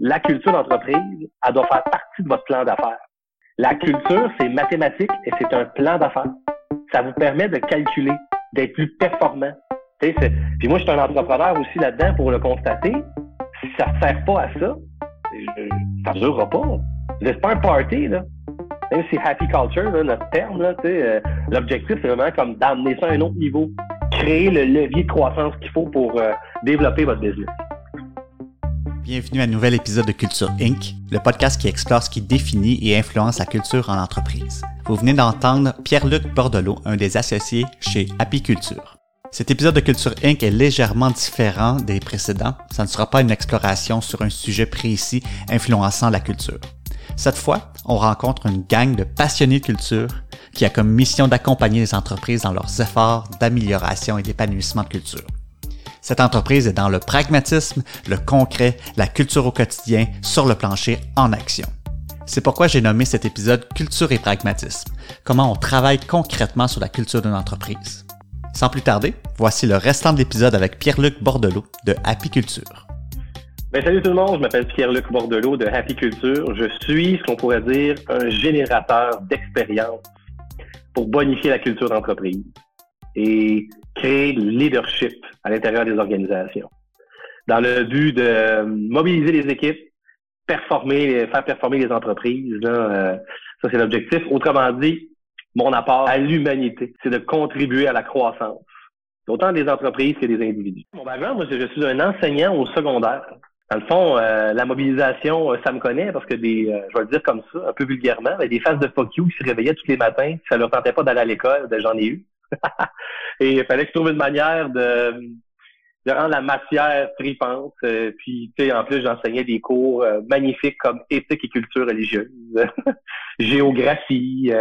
la culture d'entreprise, elle doit faire partie de votre plan d'affaires. La culture, c'est mathématique et c'est un plan d'affaires. Ça vous permet de calculer, d'être plus performant. Puis moi, je suis un entrepreneur aussi là-dedans pour le constater. Si ça ne sert pas à ça, ça ne durera pas. C'est pas un party, là. Même si happy culture, là, notre terme, là, euh, l'objectif, c'est vraiment comme d'amener ça à un autre niveau. Créer le levier de croissance qu'il faut pour euh, développer votre business. Bienvenue à un nouvel épisode de Culture Inc., le podcast qui explore ce qui définit et influence la culture en entreprise. Vous venez d'entendre Pierre-Luc Bordelot, un des associés chez Apiculture. Cet épisode de Culture Inc. est légèrement différent des précédents. Ça ne sera pas une exploration sur un sujet précis influençant la culture. Cette fois, on rencontre une gang de passionnés de culture qui a comme mission d'accompagner les entreprises dans leurs efforts d'amélioration et d'épanouissement de culture. Cette entreprise est dans le pragmatisme, le concret, la culture au quotidien, sur le plancher, en action. C'est pourquoi j'ai nommé cet épisode Culture et pragmatisme, comment on travaille concrètement sur la culture d'une entreprise. Sans plus tarder, voici le restant de l'épisode avec Pierre-Luc Bordelot de Apiculture. Ben, salut tout le monde, je m'appelle Pierre-Luc Bordelot de Happy Culture. Je suis ce qu'on pourrait dire un générateur d'expérience pour bonifier la culture d'entreprise et créer le leadership à l'intérieur des organisations. Dans le but de mobiliser les équipes, performer, faire performer les entreprises, euh, ça c'est l'objectif. Autrement dit, mon apport à l'humanité, c'est de contribuer à la croissance, autant des entreprises que des individus. Mon background, moi, je suis un enseignant au secondaire. Dans le fond, euh, la mobilisation, euh, ça me connaît parce que des, euh, je vais le dire comme ça, un peu vulgairement, des phases de fuck you qui se réveillaient tous les matins, ça leur tentait pas d'aller à l'école, ben, j'en ai eu. Et il fallait que je trouve une manière de, de rendre la matière tripante. puis, tu sais, en plus, j'enseignais des cours magnifiques comme éthique et culture religieuse, géographie.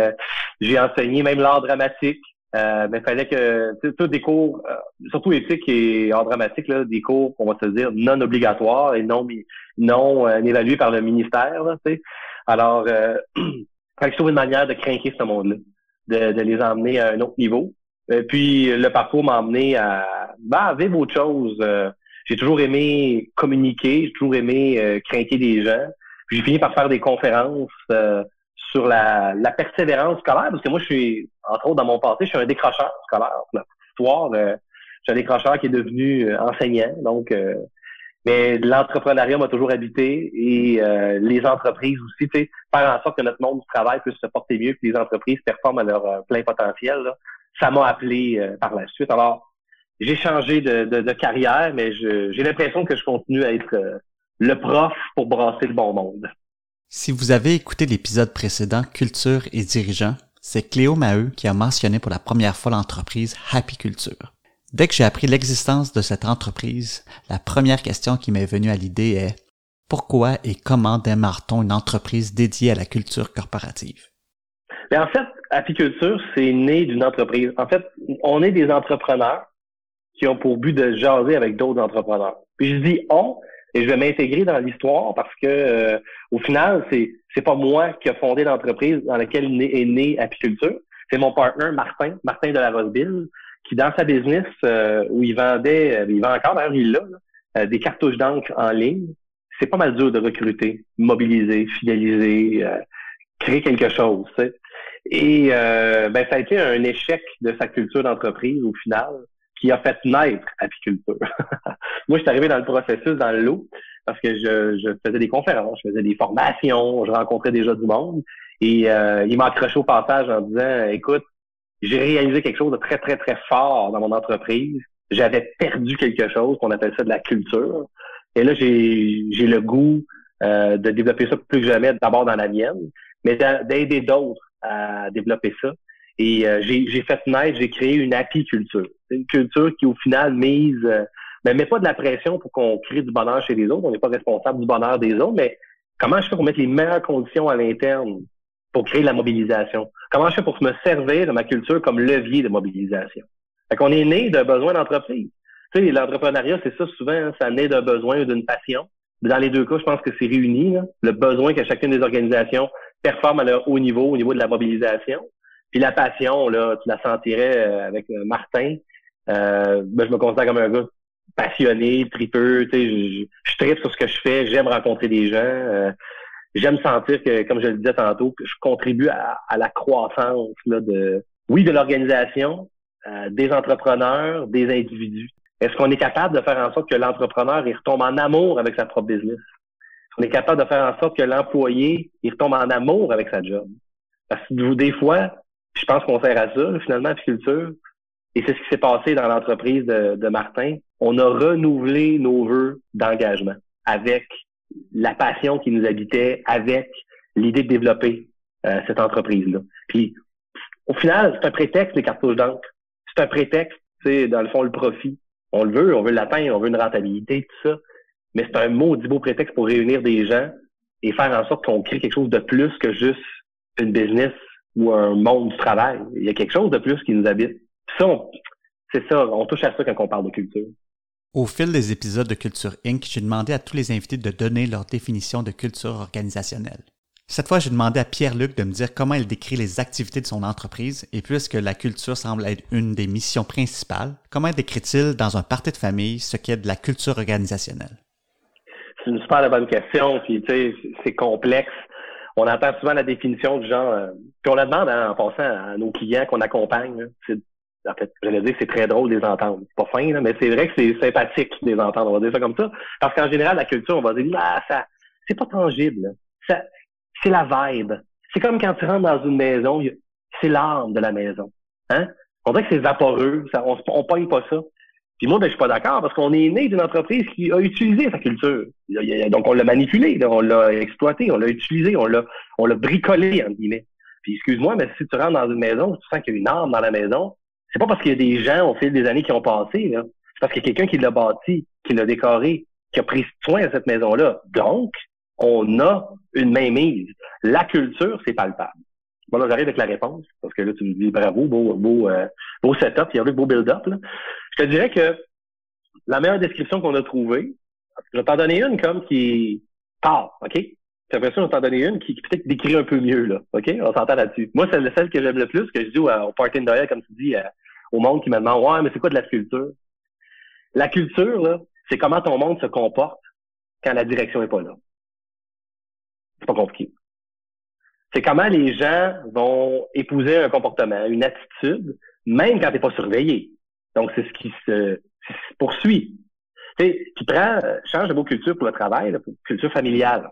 j'ai enseigné même l'art dramatique. Euh, mais il fallait que tous des cours, euh, surtout éthique et art dramatique, là, des cours, on va se dire, non obligatoires et non non euh, évalués par le ministère. Là, Alors, euh, je trouve une manière de craquer ce monde-là, de, de, les emmener à un autre niveau. Et puis le parcours m'a emmené à, bah, vivre autre chose. j'ai toujours aimé communiquer, j'ai toujours aimé craquer des gens. J'ai fini par faire des conférences sur la, la, persévérance scolaire, parce que moi, je suis, entre autres, dans mon passé, je suis un décrocheur scolaire. La histoire, euh, je suis un décrocheur qui est devenu euh, enseignant. Donc, euh, mais l'entrepreneuriat m'a toujours habité et les entreprises aussi, tu sais, faire en sorte que notre monde du travail puisse se porter mieux, que les entreprises performent à leur plein potentiel. Ça m'a appelé par la suite. Alors, j'ai changé de, de, de, carrière, mais j'ai l'impression que je continue à être le prof pour brasser le bon monde. Si vous avez écouté l'épisode précédent Culture et dirigeants, c'est Cléo Maheu qui a mentionné pour la première fois l'entreprise Happy Culture. Dès que j'ai appris l'existence de cette entreprise, la première question qui m'est venue à l'idée est pourquoi et comment démarre-t-on une entreprise dédiée à la culture corporative? en fait, Apiculture, c'est né d'une entreprise. En fait, on est des entrepreneurs qui ont pour but de jaser avec d'autres entrepreneurs. Puis je dis on, et je vais m'intégrer dans l'histoire parce que euh, au final, c'est c'est pas moi qui a fondé l'entreprise dans laquelle est née Apiculture. C'est mon partner Martin, Martin de la Roseville, qui dans sa business euh, où il vendait, euh, il vend encore d'ailleurs il l'a, des cartouches d'encre en ligne. C'est pas mal dur de recruter, mobiliser, fidéliser, créer quelque chose. Et ben ça a été un échec de sa culture d'entreprise au final qui a fait naître apiculture. Moi, je suis arrivé dans le processus dans le lot parce que je, je, faisais des conférences, je faisais des formations, je rencontrais déjà du monde. Et euh, il m'a accroché au passage en disant Écoute, j'ai réalisé quelque chose de très, très, très fort dans mon entreprise. J'avais perdu quelque chose, qu'on appelle ça de la culture. Et là, j'ai le goût euh, de développer ça plus que jamais, d'abord dans la mienne, mais d'aider d'autres à développer ça. Et euh, j'ai fait naître, j'ai créé une apiculture. C'est une culture qui, au final, mise, euh, ben, met pas de la pression pour qu'on crée du bonheur chez les autres. On n'est pas responsable du bonheur des autres, mais comment je fais pour mettre les meilleures conditions à l'interne pour créer la mobilisation? Comment je fais pour me servir de ma culture comme levier de mobilisation? Fait qu'on est né d'un besoin d'entreprise. Tu sais, l'entrepreneuriat, c'est ça souvent, hein, ça naît d'un besoin ou d'une passion. Dans les deux cas, je pense que c'est réuni, le besoin que chacune des organisations performe à leur haut niveau, au niveau de la mobilisation. Puis la passion, là, tu la sentirais euh, avec euh, Martin. Euh, ben, je me considère comme un gars passionné, tripeux, tu sais, je, je tripe sur ce que je fais, j'aime rencontrer des gens, euh, j'aime sentir que, comme je le disais tantôt, que je contribue à, la croissance là, de, oui, de l'organisation, euh, des entrepreneurs, des individus. Est-ce qu'on est capable de faire en sorte que l'entrepreneur il retombe en amour avec sa propre business? Qu'on est capable de faire en sorte que l'employé il retombe en amour avec sa job? Parce que des fois, je pense qu'on sert à ça, finalement, culture. Et c'est ce qui s'est passé dans l'entreprise de, Martin. On a renouvelé nos vœux d'engagement avec la passion qui nous habitait, avec l'idée de développer euh, cette entreprise-là. Puis, au final, c'est un prétexte, les cartouches d'encre. C'est un prétexte, c'est dans le fond, le profit. On le veut, on veut l'atteindre, on veut une rentabilité, tout ça. Mais c'est un maudit beau prétexte pour réunir des gens et faire en sorte qu'on crée quelque chose de plus que juste une business ou un monde du travail. Il y a quelque chose de plus qui nous habite. ça, c'est ça, on touche à ça quand on parle de culture. Au fil des épisodes de Culture Inc., j'ai demandé à tous les invités de donner leur définition de culture organisationnelle. Cette fois, j'ai demandé à Pierre-Luc de me dire comment il décrit les activités de son entreprise et puisque la culture semble être une des missions principales, comment décrit-il dans un parti de famille ce qu'est de la culture organisationnelle? C'est une super bonne question, puis tu sais, c'est complexe on entend souvent la définition du genre, euh, puis on la demande hein, en passant à nos clients qu'on accompagne. C'est, en fait, j'allais dire c'est très drôle de les entendre. C'est pas fin, mais c'est vrai que c'est sympathique de les entendre. On va dire ça comme ça. Parce qu'en général, la culture, on va dire, ah, ça, c'est pas tangible. Ça, c'est la vibe. C'est comme quand tu rentres dans une maison, c'est l'âme de la maison. Hein? On dirait que c'est vaporeux. Ça, on, on pogne pas ça. Puis moi, ben, je suis pas d'accord parce qu'on est né d'une entreprise qui a utilisé sa culture. Donc, on l'a manipulé, on l'a exploité, on l'a utilisé, on l'a, on l'a bricolé, entre guillemets. Puis excuse-moi, mais si tu rentres dans une maison, tu sens qu'il y a une arme dans la maison, c'est pas parce qu'il y a des gens au fil des années qui ont passé, là. C'est parce qu'il y a quelqu'un qui l'a bâti, qui l'a décoré, qui a pris soin de cette maison-là. Donc, on a une mainmise. La culture, c'est palpable. Bon, là, j'arrive avec la réponse, parce que là, tu me dis bravo, beau, beau, euh, beau setup, il y a beau build-up. Je te dirais que la meilleure description qu'on a trouvée, je vais t'en donner une comme qui part, OK? Ça, je vais t'en donner une qui, peut-être décrit un peu mieux, là. OK? On s'entend là-dessus. Moi, c'est celle que j'aime le plus, que je dis au, au party comme tu dis, euh, au monde qui me demande Ouais, mais c'est quoi de la culture? La culture, là, c'est comment ton monde se comporte quand la direction est pas là. C'est pas compliqué c'est comment les gens vont épouser un comportement, une attitude, même quand tu pas surveillé. Donc, c'est ce qui se, poursuit. Tu tu prends, change de mot culture pour le travail, pour culture familiale.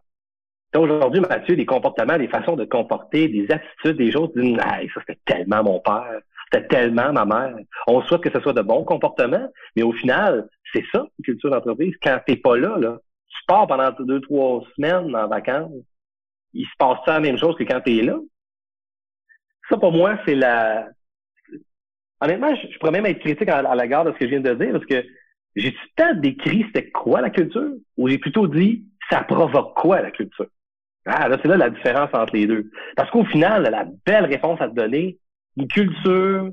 Aujourd'hui, Mathieu, des comportements, des façons de comporter, des attitudes, des choses, disent, hey, ça c'était tellement mon père, c'était tellement ma mère. On souhaite que ce soit de bons comportements, mais au final, c'est ça, une culture d'entreprise. Quand t'es pas là, là, tu pars pendant deux, trois semaines en vacances, il se passe ça la même chose que quand tu es là. Ça, pour moi, c'est la... Honnêtement, je, pourrais même être critique à, la garde de ce que je viens de dire, parce que j'ai tout le temps décrit c'était quoi la culture, ou j'ai plutôt dit ça provoque quoi la culture? Ah, là, c'est là la différence entre les deux. Parce qu'au final, la belle réponse à te donner, une culture,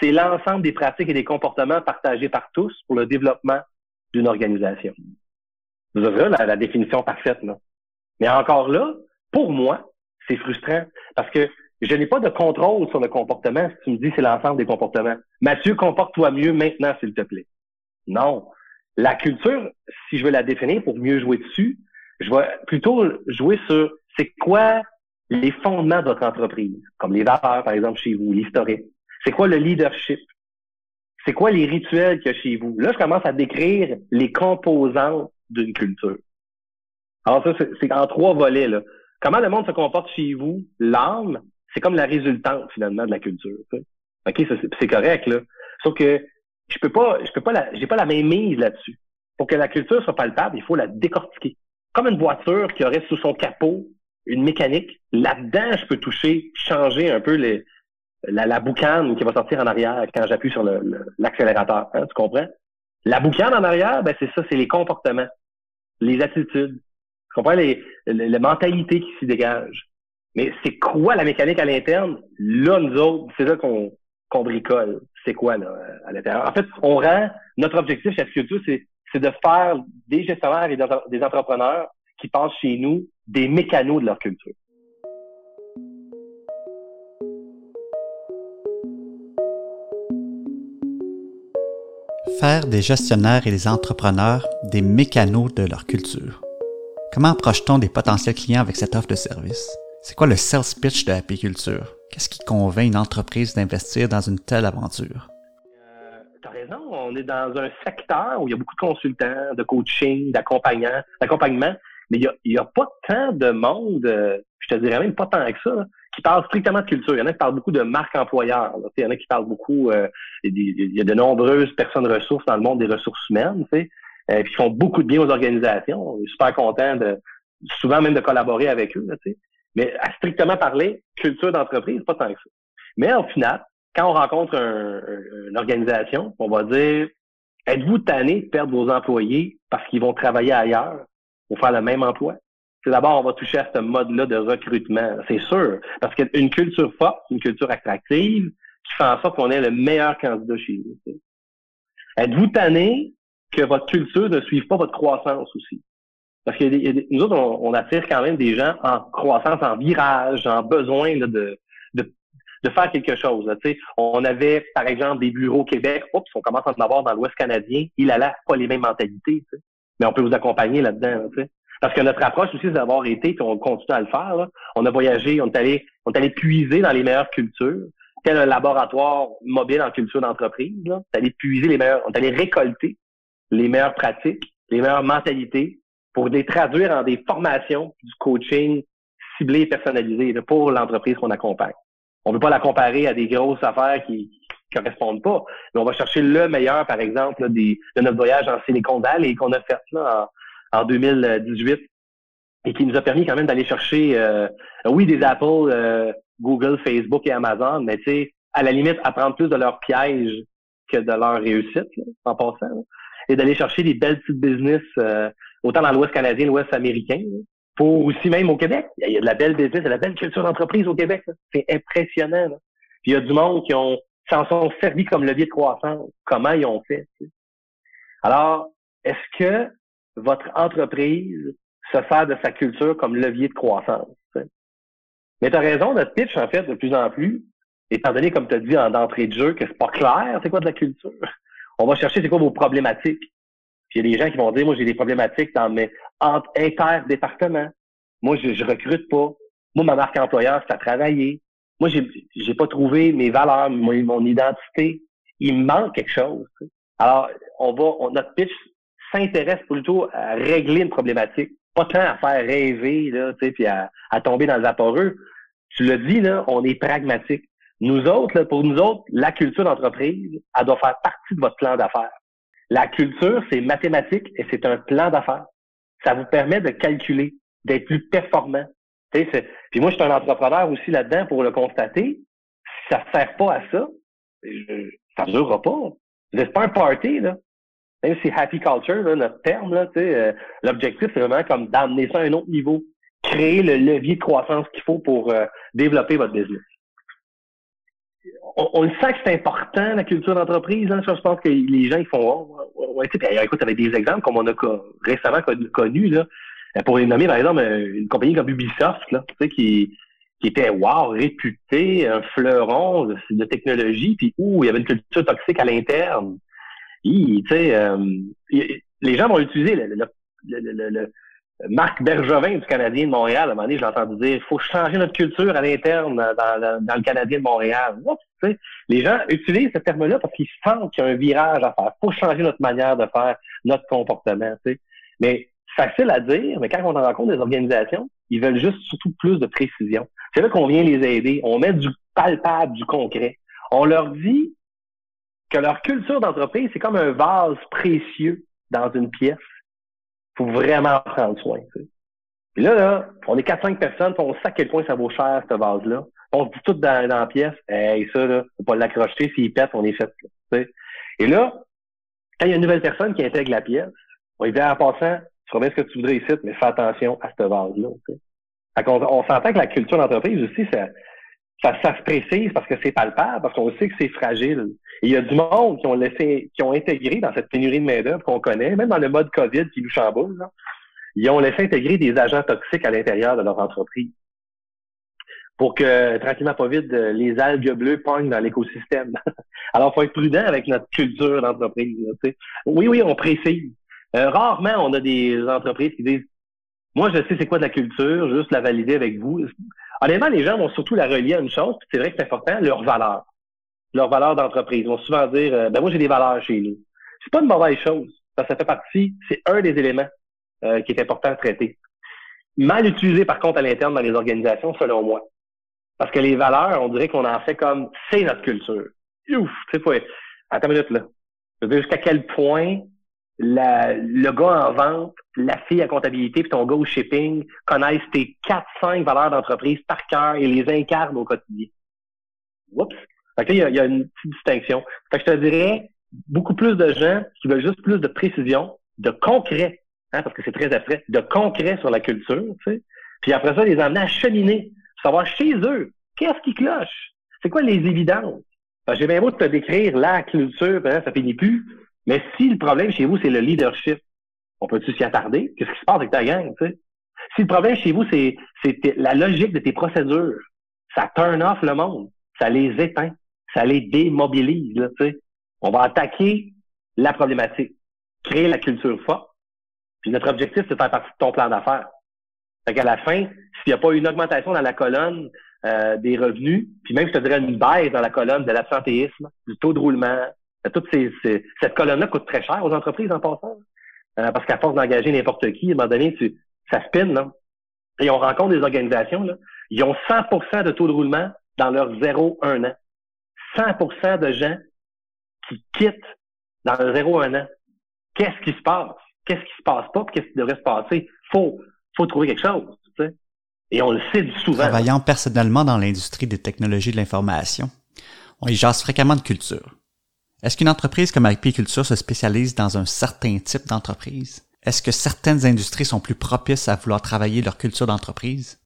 c'est l'ensemble des pratiques et des comportements partagés par tous pour le développement d'une organisation. Vous avez la, la définition parfaite, là. Mais encore là, pour moi, c'est frustrant parce que je n'ai pas de contrôle sur le comportement si tu me dis c'est l'ensemble des comportements. Mathieu, comporte-toi mieux maintenant, s'il te plaît. Non. La culture, si je veux la définir pour mieux jouer dessus, je vais plutôt jouer sur c'est quoi les fondements de votre entreprise, comme les valeurs, par exemple, chez vous, l'historique. C'est quoi le leadership? C'est quoi les rituels qu'il y a chez vous? Là, je commence à décrire les composants d'une culture. Alors ça, c'est en trois volets. Là. Comment le monde se comporte chez vous, l'âme, c'est comme la résultante finalement de la culture. OK, c'est correct là. Sauf que je peux pas, je peux pas, la, j'ai pas la même mise là-dessus. Pour que la culture soit palpable, il faut la décortiquer. Comme une voiture qui aurait sous son capot une mécanique, là-dedans, je peux toucher, changer un peu les, la, boucane qui va sortir en arrière quand j'appuie sur l'accélérateur. Hein, tu comprends? La boucane en arrière, ben c'est ça, c'est les comportements, les attitudes, tu comprends les, mentalités qui s'y dégagent. Mais c'est quoi la mécanique à l'interne? Là, nous autres, c'est là qu'on bricole. C'est quoi là, à l'intérieur? En fait, on rend notre objectif chez Culture, c'est de faire des gestionnaires et des entrepreneurs qui passent chez nous des mécanos de leur culture. faire des gestionnaires et des entrepreneurs des mécanos de leur culture. Comment approche-t-on des potentiels clients avec cette offre de service? C'est quoi le sales pitch de l'apiculture? Qu'est-ce qui convainc une entreprise d'investir dans une telle aventure? Euh, T'as raison, on est dans un secteur où il y a beaucoup de consultants, de coaching, d'accompagnement, mais il n'y a, pas tant de monde, euh, je te dirais même pas tant que ça, qui parle strictement de culture. Il y en a qui parlent beaucoup de marque employeur. Il y en a qui parlent beaucoup, euh, il y a de nombreuses personnes ressources dans le monde des ressources humaines, euh, puis qui font beaucoup de bien aux organisations. On est super content de, souvent même de collaborer avec eux, sais. Mais à strictement parler, culture d'entreprise, pas tant que ça. Mais au final, quand on rencontre un, une organisation, on va dire, êtes-vous tanné de perdre vos employés parce qu'ils vont travailler ailleurs pour faire le même emploi? d'abord, on va toucher à ce mode-là de recrutement, c'est sûr. Parce qu'une culture forte, une culture attractive, qui fait en sorte qu'on ait le meilleur candidat chez nous. Êtes-vous tanné que votre culture ne suive pas votre croissance aussi? Parce que nous autres, on, attire quand même des gens en croissance, en virage, en besoin de, de, de, faire quelque chose. Là, on avait, par exemple, des bureaux au Québec. Oups, on commence à en avoir dans l'Ouest canadien. Il a là pas les mêmes mentalités. Mais on peut vous accompagner là-dedans. Là, parce que notre approche aussi, c'est d'avoir été, puis on continue à le faire. Là. On a voyagé, on est allé, on est allé puiser dans les meilleures cultures, tel un laboratoire mobile en culture d'entreprise. On est allé puiser les meilleurs, on est allé récolter les meilleures pratiques, les meilleures mentalités pour les traduire en des formations, du coaching ciblé et personnalisé pour l'entreprise qu'on accompagne. On ne veut pas la comparer à des grosses affaires qui ne correspondent pas, mais on va chercher le meilleur, par exemple, de notre voyage en Silicon Valley qu'on a fait là, en 2018 et qui nous a permis quand même d'aller chercher, euh, oui, des Apple, euh, Google, Facebook et Amazon, mais tu sais, à la limite, apprendre plus de leurs pièges que de leur réussite, en passant, et d'aller chercher des belles petites business, euh, autant dans l'Ouest canadien, l'Ouest américain, pour aussi même au Québec. Il y a de la belle business, de la belle culture d'entreprise au Québec. C'est impressionnant. Puis il y a du monde qui ont s'en sont servis comme levier de croissance. Comment ils ont fait? Alors, est-ce que votre entreprise se sert de sa culture comme levier de croissance. Mais tu as raison, notre pitch, en fait, de plus en plus, étant donné, comme tu as dit en d'entrée de jeu, que c'est pas clair, c'est quoi de la culture, on va chercher c'est quoi vos problématiques. Puis il y a des gens qui vont dire, moi, j'ai des problématiques dans mes interdépartements. Moi, je, je recrute pas. Moi, ma marque employeur, c'est à travailler. Moi, j'ai, j'ai pas trouvé mes valeurs, mon, identité. Il me manque quelque chose. Alors, on va, on, notre pitch s'intéresse plutôt à régler une problématique, pas tant à faire rêver, là, puis à, tomber dans le vaporeux. Tu l'as dit, là, on est pragmatique. Nous autres, là, pour nous autres, la culture d'entreprise, elle doit faire partie de votre plan d'affaires. La culture, c'est mathématique et c'est un plan d'affaires. Ça vous permet de calculer, d'être plus performant. Puis moi, je suis un entrepreneur aussi là-dedans pour le constater. Si ça ne sert pas à ça, ça ne durera pas. C'est pas un party, là même si happy culture, notre terme, là, euh, l'objectif, c'est vraiment comme d'amener ça à un autre niveau, créer le levier de croissance qu'il faut pour euh, développer votre business. On, le sent que c'est important, la culture d'entreprise. Hein, je pense que les gens ils font oh, ouais, écoute, avec des exemples comme on a récemment connu, là, euh, pour les nommer, par exemple, une compagnie comme Ubisoft, là, qui, qui était wow, réputée, un fleuron de, technologie, puis où il y avait une culture toxique à l'interne. Tu sais, euh, les gens vont utiliser le, le, le, le, Marc Bergevin du Canadien de Montréal. À un moment donné, j'ai entendu dire, faut changer notre culture à l'interne dans, dans, le Canadien de Montréal. les gens utilisent ce terme-là parce qu'ils sentent qu'il y a un virage à faire. Il faut changer notre manière de faire, notre comportement. sais. Mais facile à dire, mais quand on rencontre des organisations, ils veulent juste surtout plus de précision. C'est là qu'on vient les aider. On met du palpable, du concret. On leur dit, que leur culture d'entreprise, c'est comme un vase précieux dans une pièce. Faut vraiment prendre soin. Puis là, là, on est 4-5 personnes, on sait à quel point ça vaut cher, ce vase-là. On se dit tout dans, la pièce, hey, ça, là, faut pas l'accrocher, s'il pète, on est fait. Et là, quand il y a une nouvelle personne qui intègre la pièce, on lui dit en passant, tu feras ce que tu voudrais ici, mais fais attention à ce vase-là. On, on s'entend que la culture d'entreprise aussi, ça, ça, ça se précise parce que c'est palpable, parce qu'on sait que c'est fragile. il y a du monde qui ont laissé, qui ont intégré dans cette pénurie de main-d'œuvre qu'on connaît, même dans le mode COVID qui nous chamboule, là, ils ont laissé intégrer des agents toxiques à l'intérieur de leur entreprise. pour que tranquillement pas vite les algues bleues pognent dans l'écosystème. Alors, faut être prudent avec notre culture d'entreprise. Oui, oui, on précise. Euh, rarement, on a des entreprises qui disent Moi, je sais c'est quoi de la culture, juste la valider avec vous. Honnêtement, les gens vont surtout la relier à une chose, c'est vrai que c'est important, leur valeur. Leur valeur d'entreprise. Ils vont souvent dire euh, Ben moi, j'ai des valeurs chez nous. C'est pas une mauvaise chose. Ça, ça fait partie, c'est un des éléments euh, qui est important à traiter. Mal utilisé, par contre, à l'interne dans les organisations, selon moi. Parce que les valeurs, on dirait qu'on en fait comme c'est notre culture. Ouf, tu sais, attends une minute là. Je veux jusqu'à quel point la, le gars en vente, la fille à comptabilité puis ton gars au shipping connaissent tes 4-5 valeurs d'entreprise par cœur et les incarnent au quotidien. Oups. Fait que il y a, y a, une petite distinction. Fait que je te dirais, beaucoup plus de gens qui veulent juste plus de précision, de concret, hein, parce que c'est très abstrait, de concret sur la culture, tu sais. Puis après ça, les emmener à cheminer, savoir chez eux, qu'est-ce qui cloche? C'est quoi les évidences? J'ai bien beau te décrire la culture, hein, ça finit plus, mais si le problème chez vous, c'est le leadership, on peut-tu s'y attarder? Qu'est-ce qui se passe avec ta gang, tu sais? Si le problème chez vous, c'est la logique de tes procédures, ça turn off le monde, ça les éteint, ça les démobilise, tu sais. On va attaquer la problématique, créer la culture forte. Puis notre objectif, c'est de faire partie de ton plan d'affaires. Fait qu'à la fin, s'il n'y a pas une augmentation dans la colonne euh, des revenus, puis même, je te dirais, une baisse dans la colonne de l'absentéisme, du taux de roulement, toutes ces, cette colonne-là coûte très cher aux entreprises en passant. Euh, parce qu'à force d'engager n'importe qui, à un moment donné, tu, ça spin, non? Et on rencontre des organisations, là, ils ont 100% de taux de roulement dans leurs 0-1 an. 100% de gens qui quittent dans le 0-1 an. Qu'est-ce qui se passe? Qu'est-ce qui se passe pas? Qu'est-ce qui devrait se passer? Faut, faut trouver quelque chose. Tu sais? Et on le sait souvent. Travaillant personnellement dans l'industrie des technologies de l'information, on y jase fréquemment de culture. Est-ce qu'une entreprise comme Apiculture se spécialise dans un certain type d'entreprise? Est-ce que certaines industries sont plus propices à vouloir travailler leur culture d'entreprise?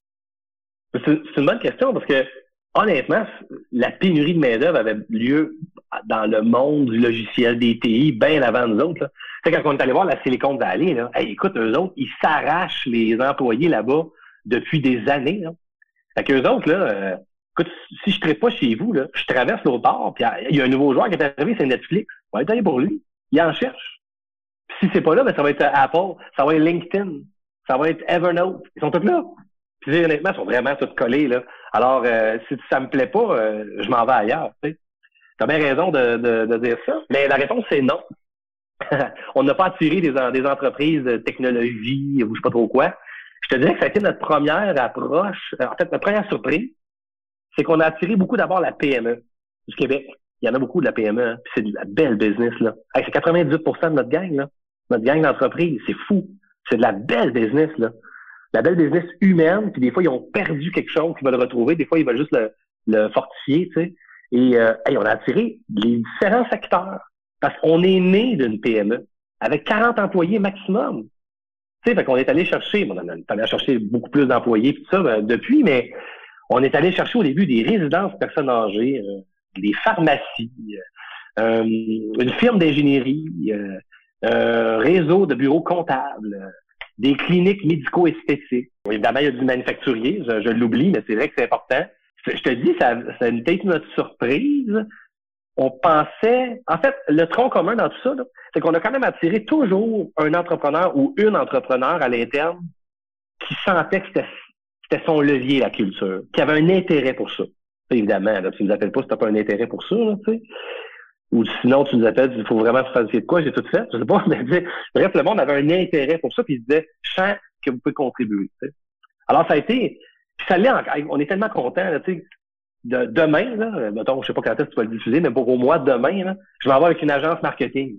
C'est une bonne question parce que honnêtement, la pénurie de main-d'œuvre avait lieu dans le monde du logiciel des TI bien avant nous autres. C'est quand on est allé voir la Silicon Valley, là, écoute, eux autres, ils s'arrachent les employés là-bas depuis des années. Là. Fait qu'eux autres, là, euh, écoute, si je ne pas chez vous, là, je traverse l'autre bord, puis il y a un nouveau joueur qui est arrivé, c'est Netflix. On va être allé pour lui. Il en cherche. Puis si c'est pas là, ben, ça va être Apple, ça va être LinkedIn, ça va être Evernote. Ils sont tous là. Puis honnêtement, ils sont vraiment tous collés. Là. Alors, euh, si ça me plaît pas, euh, je m'en vais ailleurs. Tu as bien raison de, de, dire ça. Mais la réponse, c'est non. on n'a pas attiré des, des entreprises de technologie ou je sais pas trop quoi. Je te dirais que ça a été notre première approche, en fait, notre première surprise, c'est qu'on a attiré beaucoup d'abord la PME du Québec. Il y en a beaucoup de la PME, hein, c'est de la belle business, là. c'est 98% de notre gang, là. Notre gang d'entreprise, c'est fou. C'est de la belle business, là la belle business humaine, puis des fois, ils ont perdu quelque chose qu'ils veulent retrouver, des fois, ils veulent juste le, fortifier, tu sais. Et euh, on a attiré les différents secteurs. Parce qu'on est né d'une PME avec 40 employés maximum. Tu sais, fait qu'on est allé chercher, on est allé chercher beaucoup plus d'employés tout ça ben, depuis, mais on est allé chercher au début des résidences personnes âgées, euh, des pharmacies, euh, une firme d'ingénierie, un réseau de bureaux comptables, des cliniques médico-esthétiques. Évidemment, il y a du manufacturier, je, l'oublie, mais c'est vrai que c'est important. Je, te dis, ça, ça a été notre surprise. On pensait, en fait, le tronc commun dans tout ça, c'est qu'on a quand même attiré toujours un entrepreneur ou une entrepreneur à l'interne qui sentait que c'était son levier, la culture, qui avait un intérêt pour ça. Évidemment, là, tu nous appelles pas si tu n'as pas un intérêt pour ça. Tu sais ou sinon tu nous appelles, il faut vraiment faire de quoi, j'ai tout fait, je sais pas, mais bref, le monde avait un intérêt pour ça, puis il disait, sens que vous pouvez contribuer. Alors ça a été, ça l'est on est tellement contents, tu sais, de, demain, là, mettons, je sais pas quand est-ce que tu vas le diffuser, mais pour au mois de demain, là, je vais avoir avec une agence marketing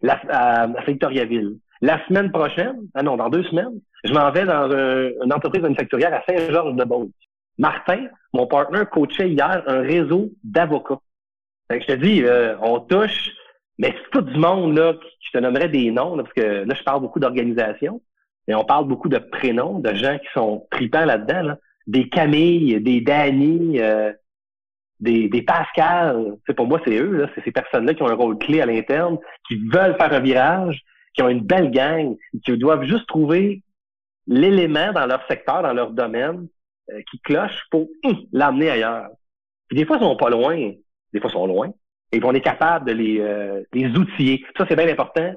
la, à, Victoriaville. La semaine prochaine, ah non, dans deux semaines, je m'en vais dans une entreprise manufacturière à Saint-Georges-de-Beauce. Martin, mon partenaire, coachait hier un réseau d'avocats je te dis, euh, on touche, mais c'est tout du monde, là, je te nommerais des noms, parce que là, je parle beaucoup d'organisation, mais on parle beaucoup de prénoms, de gens qui sont tripants là-dedans, Des Camille, des Danny, euh, des, des Pascal. Pour moi, c'est eux. C'est ces personnes-là qui ont un rôle clé à l'interne, qui veulent faire un virage, qui ont une belle gang, qui doivent juste trouver l'élément dans leur secteur, dans leur domaine, euh, qui clochent pour hum, l'amener ailleurs. Puis des fois, ils sont pas loin, des fois, ils sont loin, et on est capable de les, euh, les outiller. Ça, c'est bien important,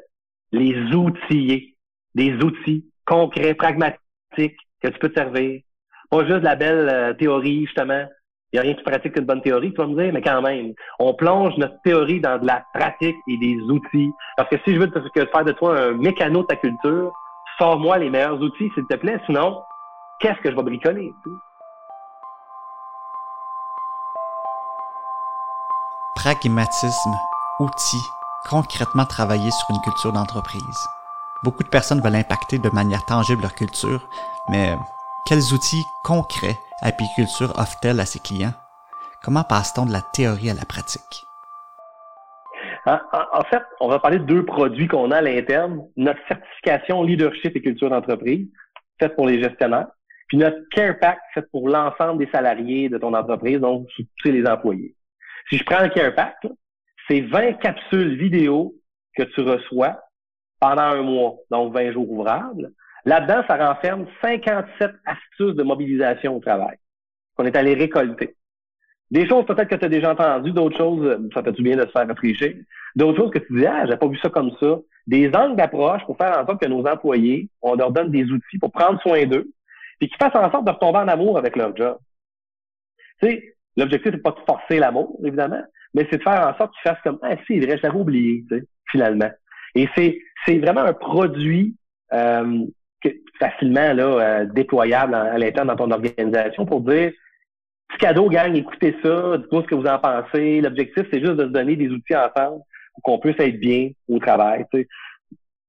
les outiller. Des outils concrets, pragmatiques, que tu peux te servir. Pas juste de la belle euh, théorie, justement. Il n'y a rien plus pratique qu'une bonne théorie, tu vas me dire, mais quand même, on plonge notre théorie dans de la pratique et des outils. Parce que si je veux faire de toi un mécano de ta culture, sors-moi les meilleurs outils, s'il te plaît. Sinon, qu'est-ce que je vais bricoler? Pragmatisme, outils, concrètement travailler sur une culture d'entreprise. Beaucoup de personnes veulent impacter de manière tangible leur culture, mais quels outils concrets Apiculture offre-t-elle à ses clients? Comment passe-t-on de la théorie à la pratique? En, fait, on va parler de deux produits qu'on a à l'interne. Notre certification leadership et culture d'entreprise, faite pour les gestionnaires, puis notre Care Pack, faite pour l'ensemble des salariés de ton entreprise, donc tous les employés. Si je prends le Care Pack, c'est 20 capsules vidéo que tu reçois pendant un mois, donc 20 jours ouvrables. Là-dedans, ça renferme 57 astuces de mobilisation au travail qu'on est allé récolter. Des choses peut-être que tu as déjà entendues, d'autres choses, ça fait du bien de se faire réfléchir. D'autres choses que tu dis, ah, j'ai pas vu ça comme ça. Des angles d'approche pour faire en sorte que nos employés, on leur donne des outils pour prendre soin d'eux, et qu'ils fassent en sorte de retomber en amour avec leur job. Tu sais, l'objectif n'est pas de forcer l'amour, évidemment, mais c'est de faire en sorte qu'ils fassent comme, ah, si, l'avais oublié, tu sais, finalement. Et c'est, c'est vraiment un produit euh, facilement là, euh, déployable à, l'interne dans ton organisation pour dire petit cadeau, gang, écoutez ça, dites-moi ce que vous en pensez. L'objectif, c'est juste de se donner des outils ensemble pour qu'on puisse être bien au travail, tu sais.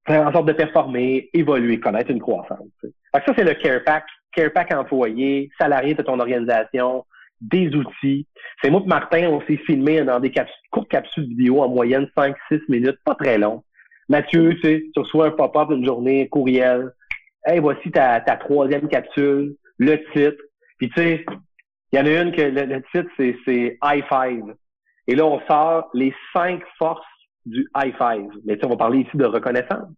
faire en sorte de performer, évoluer, connaître une croissance. Tu ça, c'est le Care Pack, Care Pack employé, salarié de ton organisation, des outils. C'est moi et Martin, on s'est filmé dans des courtes capsules vidéo en moyenne 5-6 minutes, pas très long. Mathieu, tu sais, tu reçois un pop-up une journée, courriel, Hey, voici ta, ta troisième capsule, le titre. Puis tu sais, il y en a une que le, titre, c'est, c'est High Five. Et là, on sort les cinq forces du High Five. Mais tu sais, on va parler ici de reconnaissance.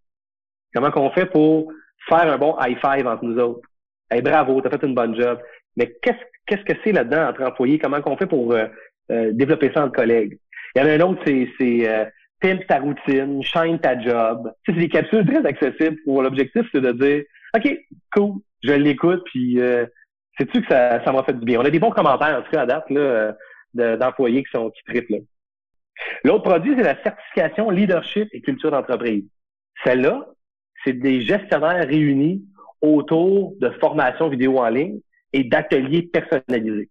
Comment qu'on fait pour faire un bon high five entre nous autres? Hey, bravo, t'as fait une bonne job. Mais qu'est-ce, qu'est-ce que c'est là-dedans entre employés? Comment qu'on fait pour euh, euh, développer ça entre collègues? Il y en a un autre, c'est, c'est euh, pimp ta routine, shine ta job. Tu sais, c'est des capsules très accessibles pour l'objectif, c'est de dire, OK, cool, je l'écoute, puis euh, sais-tu que ça, ça m'a fait du bien? On a des bons commentaires, en tout cas, à date, là, euh, d'employés qui sont qui triplent. L'autre produit, c'est la certification leadership et culture d'entreprise. Celle-là, c'est des gestionnaires réunis autour de formations vidéo en ligne et d'ateliers personnalisés.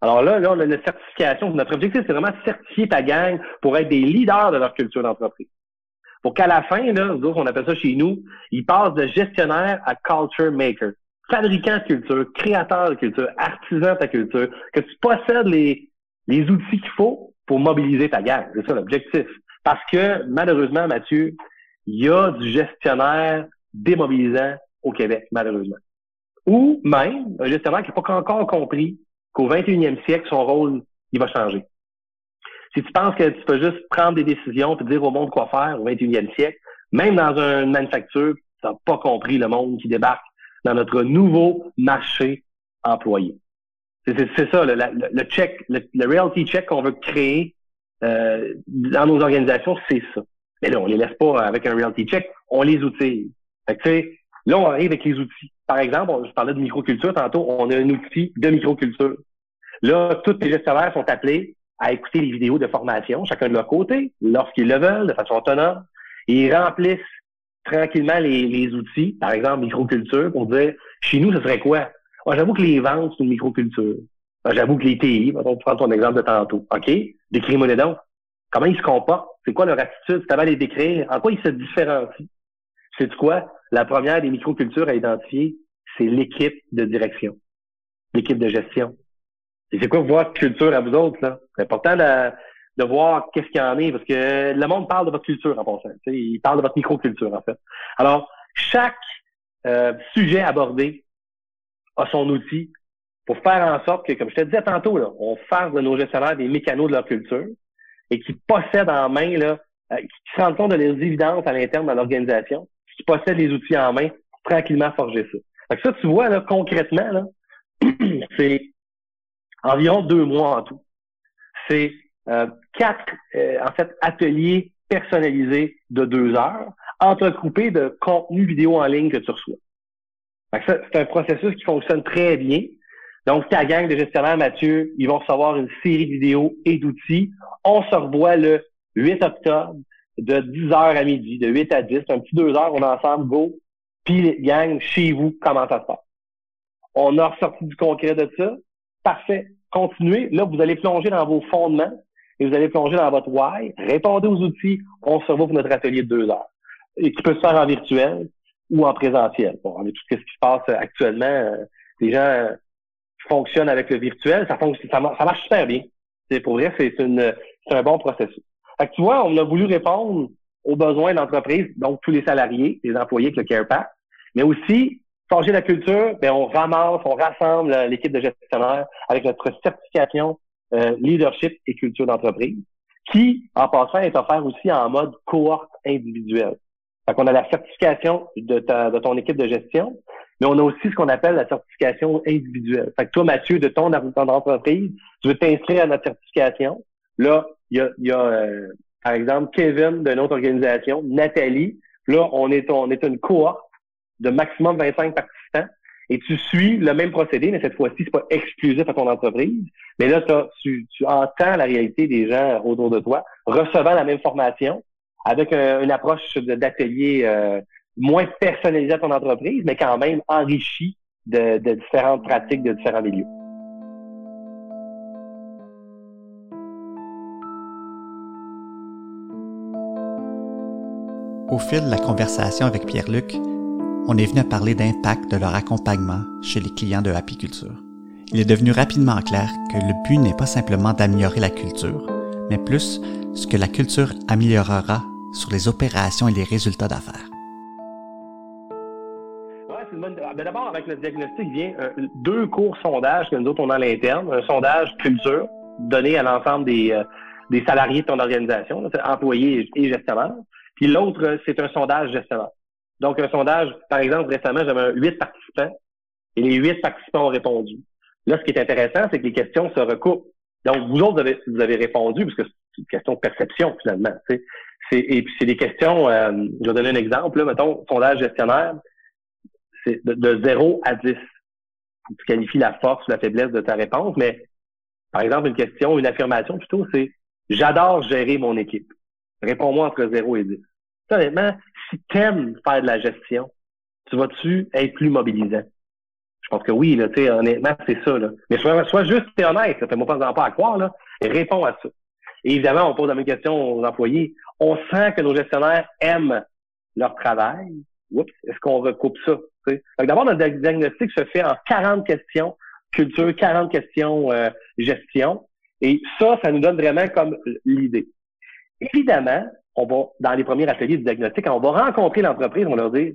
Alors là, là, on a une certification. Notre objectif, c'est vraiment certifier ta gang pour être des leaders de leur culture d'entreprise. Pour qu'à la fin, là, nous on appelle ça chez nous, ils passent de gestionnaire à culture maker. Fabricant de culture, créateur de culture, artisan de ta culture, que tu possèdes les, les outils qu'il faut pour mobiliser ta gang. C'est ça l'objectif. Parce que, malheureusement, Mathieu, il y a du gestionnaire démobilisant au Québec, malheureusement. Ou même un gestionnaire qui n'a pas encore compris qu'au 21e siècle, son rôle, il va changer. Si tu penses que tu peux juste prendre des décisions et dire au monde quoi faire au 21e siècle, même dans une manufacture, tu n'as pas compris le monde qui débarque dans notre nouveau marché employé. C'est ça, le, check, le, reality check qu'on veut créer euh, dans nos organisations, c'est ça. Mais là, on les laisse pas avec un reality check, on les outille. Fait là, on arrive avec les outils. Par exemple, je parlais de microculture tantôt, on a un outil de microculture. Là, tous les gestionnaires sont appelés à écouter les vidéos de formation, chacun de leur côté, lorsqu'ils le veulent, de façon autonome. Ils remplissent tranquillement les, outils, par exemple microculture, pour dire chez nous, ce serait quoi? Ah, j'avoue que les ventes, c'est une microculture. Ah, j'avoue que les TI, on prend ton exemple de tantôt. OK? Décris-moi les. Comment ils se comportent? C'est quoi leur attitude? C'est à les décrire? En quoi ils se différencient? C'est quoi? La première des microcultures à identifier, c'est l'équipe de direction, l'équipe de gestion. Et c'est quoi votre culture à vous autres, là? C'est important de, de voir qu'est-ce qu'il y en est, parce que le monde parle de votre culture en passant. Il parle de votre microculture, en fait. Alors, chaque euh, sujet abordé a son outil pour faire en sorte que, comme je te disais tantôt, là, on fasse de nos gestionnaires des mécanos de leur culture et qui possèdent en main, là, euh, qui se rendent compte de les évidences à l'interne dans l'organisation, qui possèdent les outils en main tranquillement forger ça. Fait que ça, tu vois, là, concrètement, là, c'est environ deux mois en tout. C'est euh, quatre, euh, en fait, ateliers personnalisés de deux heures, entrecoupés de contenu vidéo en ligne que tu reçois. C'est un processus qui fonctionne très bien. Donc, ta gang de gestionnaires, Mathieu, ils vont recevoir une série de vidéos et d'outils. On se revoit le 8 octobre de 10h à midi, de 8 à 10, un petit deux heures, on est ensemble, go. Puis, gang, chez vous, comment ça se passe? On a ressorti du concret de ça. Parfait. Continuez. Là, vous allez plonger dans vos fondements et vous allez plonger dans votre why. Répondez aux outils. On se revoit pour notre atelier de deux heures. Et qui peut se faire en virtuel ou en présentiel. Bon, on tout ce qui se passe actuellement. Euh, les gens fonctionnent avec le virtuel. Ça, fonctionne, ça, marche super bien. C'est pour vrai, c'est un bon processus. Fait que tu vois, on a voulu répondre aux besoins de l'entreprise, donc tous les salariés, les employés avec le CarePack, mais aussi changer la culture, ben on ramasse, on rassemble l'équipe de gestionnaires avec notre certification euh, leadership et culture d'entreprise, qui, en passant, est offert aussi en mode cohorte individuelle. Fait qu'on a la certification de, ta, de ton équipe de gestion, mais on a aussi ce qu'on appelle la certification individuelle. Fait que toi, Mathieu, de ton, ton entreprise, tu veux t'inscrire à notre certification. Là, il y a, y a euh, par exemple, Kevin de notre organisation, Nathalie. Là, on est, on est une cohorte de maximum 25 participants et tu suis le même procédé, mais cette fois-ci, c'est pas exclusif à ton entreprise. Mais là, tu, tu entends la réalité des gens autour de toi, recevant la même formation avec une approche d'atelier euh, moins personnalisée à ton entreprise, mais quand même enrichie de, de différentes pratiques de différents milieux. Au fil de la conversation avec Pierre-Luc, on est venu à parler d'impact de leur accompagnement chez les clients de Apiculture. Il est devenu rapidement clair que le but n'est pas simplement d'améliorer la culture, mais plus ce que la culture améliorera sur les opérations et les résultats d'affaires. Ben, d'abord, avec le diagnostic vient euh, deux cours sondages que nous autres on a à l'interne. Un sondage culture donné à l'ensemble des, euh, des salariés de ton organisation, employés et gestionnaires. Puis l'autre, c'est un sondage gestionnaire. Donc, un sondage, par exemple, récemment, j'avais huit participants et les huit participants ont répondu. Là, ce qui est intéressant, c'est que les questions se recoupent. Donc, vous autres, vous avez, vous avez répondu, parce que c'est une question de perception, finalement. C'est, et puis, c'est des questions, euh, je vais donner un exemple, là, mettons, sondage gestionnaire, c'est de, de 0 à 10. Tu qualifies la force ou la faiblesse de ta réponse, mais par exemple, une question, une affirmation plutôt, c'est j'adore gérer mon équipe. Réponds-moi entre 0 et 10 honnêtement, si t'aimes faire de la gestion, tu vas-tu être plus mobilisant? Je pense que oui, là, tu honnêtement, c'est ça, là. Mais sois, sois juste et honnête, fais-moi pas, pas à croire, là, réponds à ça. Et évidemment, on pose la même question aux employés. On sent que nos gestionnaires aiment leur travail. Oups, est-ce qu'on recoupe ça? D'abord, notre diagnostic se fait en 40 questions, culture, 40 questions euh, gestion. Et ça, ça nous donne vraiment comme l'idée. Évidemment, on va, dans les premiers ateliers de diagnostic, on va rencontrer l'entreprise, on va leur dire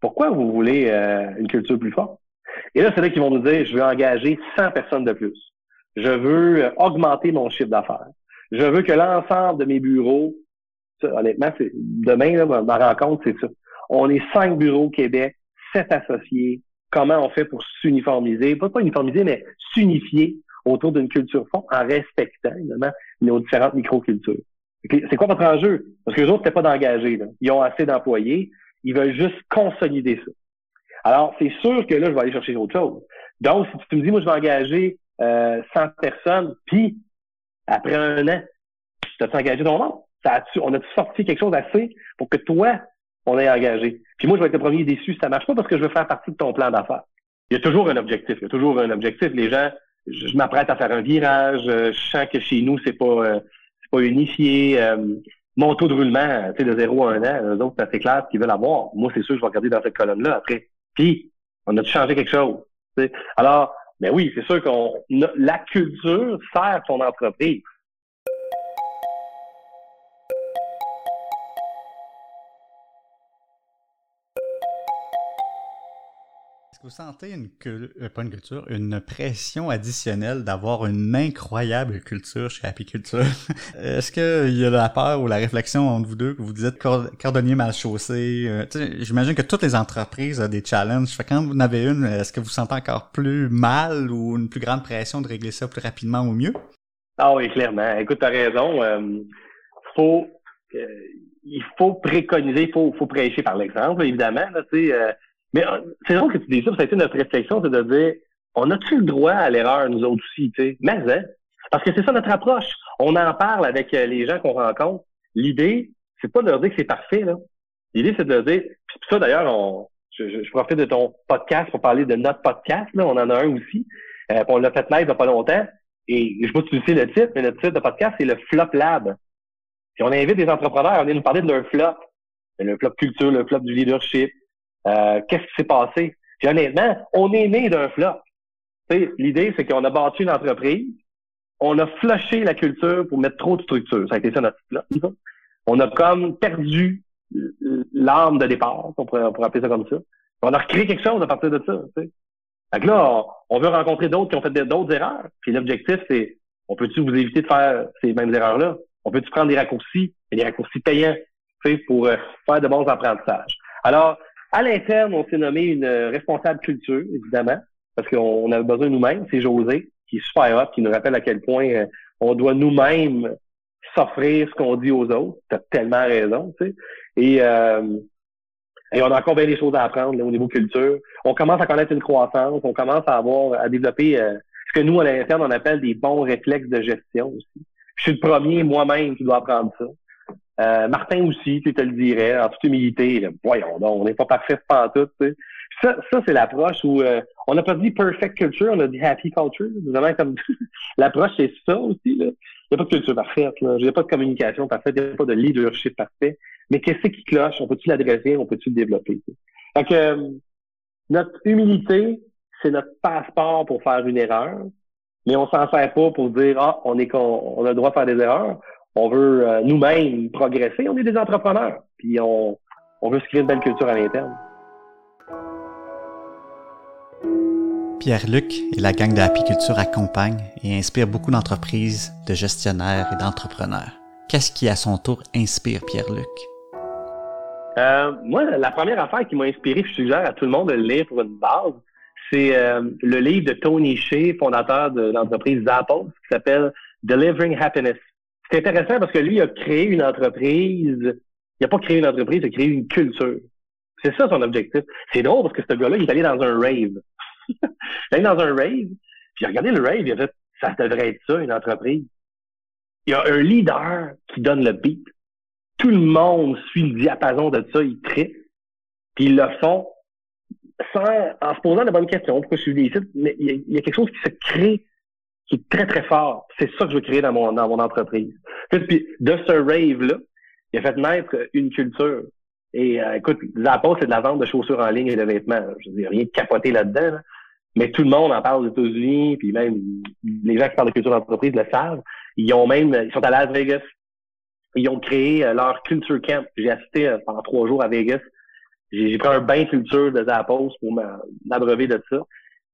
pourquoi vous voulez euh, une culture plus forte? Et là, c'est là qu'ils vont nous dire, je veux engager 100 personnes de plus. Je veux euh, augmenter mon chiffre d'affaires. Je veux que l'ensemble de mes bureaux, honnêtement, c'est demain, là, ma rencontre, c'est ça. On est cinq bureaux au Québec, sept associés. Comment on fait pour s'uniformiser? Pas pas uniformiser, mais s'unifier autour d'une culture forte en respectant, évidemment, nos différentes microcultures. C'est quoi votre enjeu? Parce que les autres, n'étaient pas d'engager. Ils ont assez d'employés. Ils veulent juste consolider ça. Alors, c'est sûr que là, je vais aller chercher autre chose. Donc, si tu me dis, moi, je vais engager euh, 100 personnes, puis après un an, tu as engagé ton nom? Ça on a sorti quelque chose assez pour que toi, on ait engagé? Puis moi, je vais être le premier déçu si ça marche pas parce que je veux faire partie de ton plan d'affaires. Il y a toujours un objectif. Il y a toujours un objectif. Les gens, je, m'apprête à faire un virage. Je sens que chez nous, c'est pas euh, pas unifié. Euh, mon taux de roulement, tu sais, de 0 à 1 an, eux autres, c'est assez clair ce qu'ils veulent avoir. Moi, c'est sûr, je vais regarder dans cette colonne-là après. Puis, on a changé quelque chose. Alors, ben oui, c'est sûr qu'on la culture sert son entreprise. Est-ce que vous sentez une, euh, pas une culture, une pression additionnelle d'avoir une incroyable culture chez Apiculture? Est-ce qu'il y a la peur ou la réflexion entre vous deux que vous dites cordonnier mal chaussé? Euh, j'imagine que toutes les entreprises ont des challenges. Fait quand vous en avez une, est-ce que vous sentez encore plus mal ou une plus grande pression de régler ça plus rapidement ou mieux? Ah oui, clairement. Écoute, t'as raison. Euh, faut, il faut préconiser, il faut, faut prêcher par l'exemple, évidemment. Là, euh, mais euh, c'est drôle que tu dis ça, ça a été notre réflexion, c'est de dire, on a-tu le droit à l'erreur, nous autres aussi, tu sais? Mais, hein? Parce que c'est ça notre approche. On en parle avec euh, les gens qu'on rencontre. L'idée, c'est pas de leur dire que c'est parfait, là. L'idée, c'est de leur dire, puis ça, d'ailleurs, on, je, je, profite de ton podcast pour parler de notre podcast, là. On en a un aussi. Euh, on l'a fait live il n'y a pas longtemps. Et je sais pas si tu sais le titre, mais le titre de podcast, c'est le Flop Lab. Puis on invite des entrepreneurs à venir nous parler de leur flop. Le flop culture, le flop du leadership. Euh, qu'est-ce qui s'est passé? Puis honnêtement, on est né d'un flop. L'idée, c'est qu'on a bâti une entreprise, on a flushé la culture pour mettre trop de structure. Ça a été ça notre flop. On a comme perdu l'âme de départ, on pourrait, appeler ça comme ça. On a recréé quelque chose à partir de ça. T'sais. Fait que là, on, veut rencontrer d'autres qui ont fait d'autres erreurs. Puis l'objectif, c'est on peut-tu vous éviter de faire ces mêmes erreurs-là? On peut-tu prendre des raccourcis, des raccourcis payants, pour euh, faire de bons apprentissages? Alors, à l'interne, on s'est nommé une responsable culture, évidemment, parce qu'on avait besoin nous-mêmes. C'est José, qui est super hot, qui nous rappelle à quel point euh, on doit nous-mêmes s'offrir ce qu'on dit aux autres. Tu as tellement raison, tu sais. Et, euh, et on a encore bien des choses à apprendre au niveau culture. On commence à connaître une croissance, on commence à avoir, à développer ce que nous, à l'interne, on appelle des bons réflexes de gestion aussi. Je suis le premier moi-même qui doit apprendre ça. Euh, Martin aussi, tu te le dirais, en toute humilité. voyons on n'est pas parfait pas tout. Ça, ça c'est l'approche où euh, on n'a pas dit perfect culture, on a dit happy culture. Vraiment comme l'approche, c'est ça aussi. Il n'y a pas de culture parfaite, il n'y a pas de communication parfaite, il n'y a pas de leadership parfait. Mais qu'est-ce qui cloche? On peut-tu l'adresser? On peut-tu le développer? Donc, euh, notre humilité, c'est notre passeport pour faire une erreur mais on s'en sert pas pour dire ah on est on, a le droit de faire des erreurs. On veut euh, nous-mêmes progresser. On est des entrepreneurs, puis on, on veut se créer une belle culture à l'interne. Pierre-Luc et la gang de Apiculture accompagnent et inspirent beaucoup d'entreprises, de gestionnaires et d'entrepreneurs. Qu'est-ce qui, à son tour, inspire Pierre-Luc? Euh, moi, la première affaire qui m'a inspiré, je suggère à tout le monde de le lire pour une base, c'est euh, le livre de Tony Shea, fondateur de l'entreprise Zappos, qui s'appelle Delivering Happiness. C'est intéressant parce que lui a créé une entreprise. Il n'a pas créé une entreprise, il a créé une culture. C'est ça son objectif. C'est drôle parce que ce gars-là, il est allé dans un rave. il est allé dans un rave, puis il a regardé le rave, il a fait ça devrait être ça, une entreprise. Il y a un leader qui donne le beat. Tout le monde suit le diapason de ça, ils trippent. Puis ils le font en se posant de bonnes questions, pourquoi je suis ici, mais il y, a, quelque chose qui se crée qui est très, très fort. C'est ça que je veux créer dans mon, dans mon entreprise. Puis, de ce rave-là, il a fait naître une culture. Et euh, écoute, Zappos, c'est de la vente de chaussures en ligne et de vêtements. Je veux rien de capoté là-dedans. Mais tout le monde en parle aux États-Unis, puis même les gens qui parlent de culture d'entreprise le savent. Ils ont même, ils sont à Las Vegas. Ils ont créé euh, leur culture camp. J'ai assisté euh, pendant trois jours à Vegas j'ai pris un bain culture de Zappos pour m'abreuver de ça.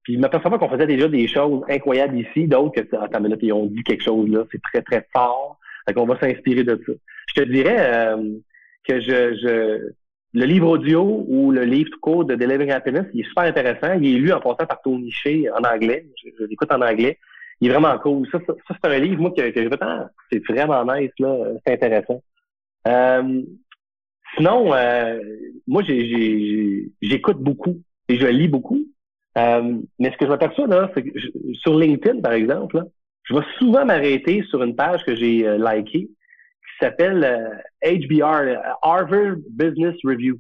Puis je m'aperçois qu'on faisait déjà des choses incroyables ici, d'autres que attends minute, ils ont dit quelque chose là, c'est très, très fort. Fait qu'on va s'inspirer de ça. Je te dirais euh, que je, je le livre audio ou le livre tout court de Delivering Happiness, il est super intéressant. Il est lu en passant par Tony Shea en anglais. Je, l'écoute en anglais. Il est vraiment cool. Ça, ça, c'est un livre, moi, que, que j'ai fait, ah, c'est vraiment nice, là. C'est intéressant. Euh, Sinon, euh, moi, j'écoute beaucoup et je lis beaucoup. Euh, mais ce que je m'aperçois, là, c'est que sur LinkedIn, par exemple, je vais souvent m'arrêter sur une page que j'ai euh, likée qui s'appelle HBR, Harvard Business Review.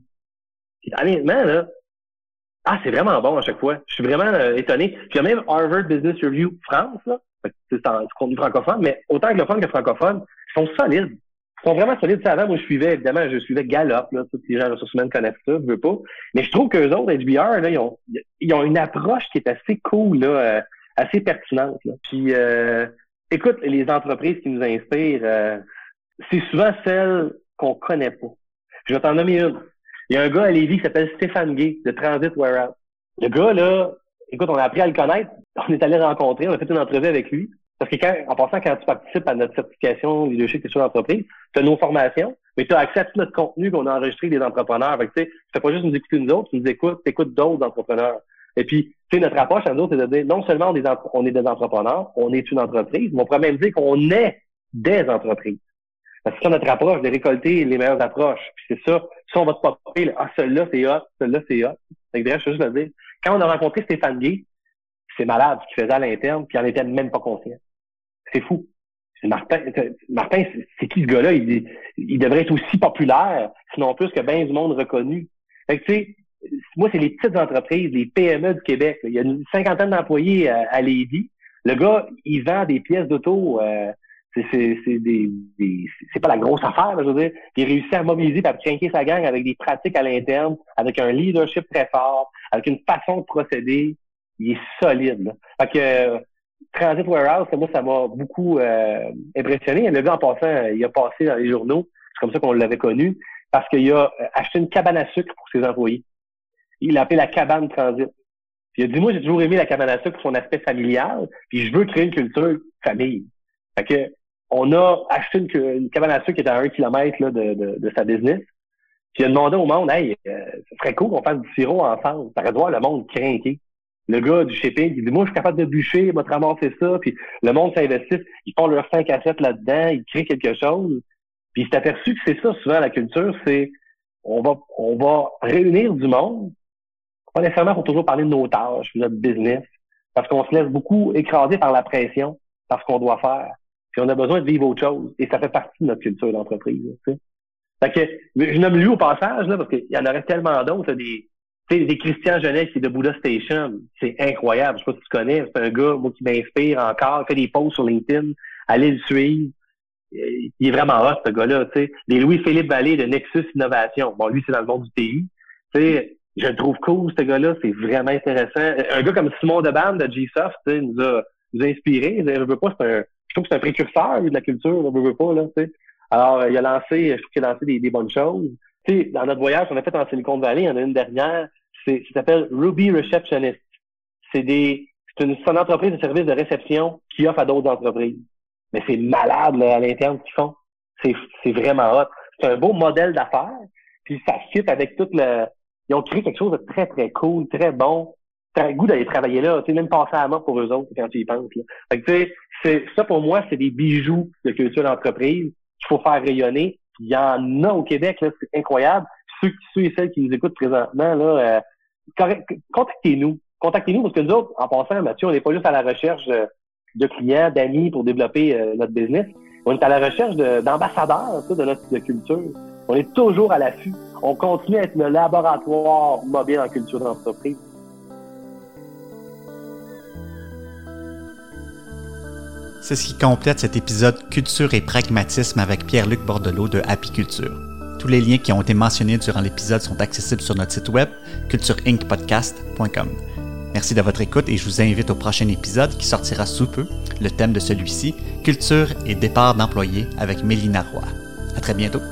honnêtement, là, ah, c'est vraiment bon à chaque fois. Je suis vraiment étonné. Puis il y a même Harvard Business Review France, là. C'est en contenu francophone, mais autant anglophone que francophone, ils sont solides sont vraiment solides. Ça, avant, moi, je suivais, évidemment, je suivais Gallup, là. Tous les gens ressources humaines connaissent ça, je veux pas. Mais je trouve qu'eux autres, HBR, là, ils ont, ils ont une approche qui est assez cool, là, euh, assez pertinente, là. Puis, euh, écoute, les entreprises qui nous inspirent, euh, c'est souvent celles qu'on connaît pas. Je vais t'en nommer une. Il y a un gars à Lévis qui s'appelle Stéphane Gay, de Transit Warehouse. Le gars, là, écoute, on a appris à le connaître. On est allé rencontrer, on a fait une entrevue avec lui. Parce que quand, en passant, quand tu participes à notre certification leadership et sur l'entreprise, tu as nos formations, mais tu as accès à tout notre contenu qu'on a enregistré des entrepreneurs. Fait que, tu sais, pas juste nous écouter nous autres, tu nous écoutes, tu écoutes d'autres entrepreneurs. Et puis, tu sais, notre approche à nous c'est de dire, non seulement on est, on est des entrepreneurs, on est une entreprise, mais on pourrait même dire qu'on est des entreprises. Parce que c'est notre approche de récolter les meilleures approches. Puis c'est ça. Si on va te popper, ah, celui-là, c'est hot, celui-là, c'est hot. Fait que je veux juste le dire. Quand on a rencontré Stéphane Gay, c'est malade ce qu'il faisait à l'interne, puis il en était même pas conscient. C'est fou. Martin, Martin c'est qui ce gars-là? Il, il, devrait être aussi populaire, sinon plus que bien du monde reconnu. Fait que, tu sais, moi, c'est les petites entreprises, les PME du Québec. Il y a une cinquantaine d'employés à, à. Le gars, il vend des pièces d'auto. Euh, c'est des, c'est pas la grosse affaire, je veux dire. Il réussit à mobiliser à trinquer sa gang avec des pratiques à l'interne, avec un leadership très fort, avec une façon de procéder. Il est solide. Là. Fait que euh, Transit Warehouse, moi, ça m'a beaucoup euh, impressionné. Le gars, en passant, il a passé dans les journaux. C'est comme ça qu'on l'avait connu. Parce qu'il a euh, acheté une cabane à sucre pour ses employés. Il l'a appelé la cabane Transit. Il a dit, moi, j'ai toujours aimé la cabane à sucre pour son aspect familial. Puis je veux créer une culture famille. Fait que on a acheté une, cabane à sucre qui était à un kilomètre de, sa business. Puis il a demandé au monde, hey, euh, ce serait cool qu'on fasse du sirop ensemble. Ça voir le monde craquer. Le gars du shipping, il dit, moi, je suis capable de bûcher, moi, ramasser ça. Puis le monde s'investit, ils font leurs cinq assiettes là-dedans, ils créent quelque chose. Puis il s'est aperçu que c'est ça, souvent, la culture, c'est on va, on va réunir du monde, pas nécessairement pour toujours parler de nos tâches, notre business, parce qu'on se laisse beaucoup écraser par la pression, par ce qu'on doit faire. Puis on a besoin de vivre autre chose. Et ça fait partie de notre culture d'entreprise. Fait que, je nomme lui au passage, là, parce qu'il y en aurait tellement d'autres, des, des Christian Jeunesse qui est de Buddha Station. C'est incroyable. Je sais pas si tu connais. C'est un gars, moi, qui m'inspire encore. Fait des posts sur LinkedIn. Allez le suivre. Il est vraiment hot, ce gars-là. Des Louis-Philippe Vallée de Nexus Innovation. Bon, lui, c'est dans le monde du TI. sais, je le trouve cool, ce gars-là. C'est vraiment intéressant. Un gars comme Simon Debam de G-Soft nous a, nous a inspiré. Je veux pas, c'est un, je trouve que c'est un précurseur de la culture, on veut, pas, là, tu sais. Alors, il a lancé, je trouve qu'il a lancé des bonnes choses. Tu sais, dans notre voyage qu'on a fait en Silicon Valley, il y en a une dernière, c'est, ça s'appelle Ruby Receptionist. C'est des, c'est une, une entreprise de services de réception qui offre à d'autres entreprises. Mais c'est malade, là, à l'interne qu'ils font. C'est, c'est vraiment hot. C'est un beau modèle d'affaires. Puis ça fit avec toute le, ils ont créé quelque chose de très, très cool, très bon t'as le goût d'aller travailler là, tu sais, même passer à main pour eux autres quand tu y penses. Là. Fait que, tu sais, c'est, ça pour moi, c'est des bijoux de culture d'entreprise qu'il faut faire rayonner. Il y en a au Québec, là, c'est incroyable. Ceux, ceux et celles qui nous écoutent présentement, là, euh, contactez-nous. Contactez-nous parce que nous autres, en passant, Mathieu, on n'est pas juste à la recherche de, clients, d'amis pour développer euh, notre business. On est à la recherche d'ambassadeurs de notre culture. On est toujours à l'affût. On continue à être le laboratoire mobile en culture d'entreprise. C'est ce qui complète cet épisode Culture et pragmatisme avec Pierre-Luc Bordelot de Apiculture. Tous les liens qui ont été mentionnés durant l'épisode sont accessibles sur notre site web cultureincpodcast.com. Merci de votre écoute et je vous invite au prochain épisode qui sortira sous peu. Le thème de celui-ci, Culture et départ d'employés avec Mélina Roy. À très bientôt.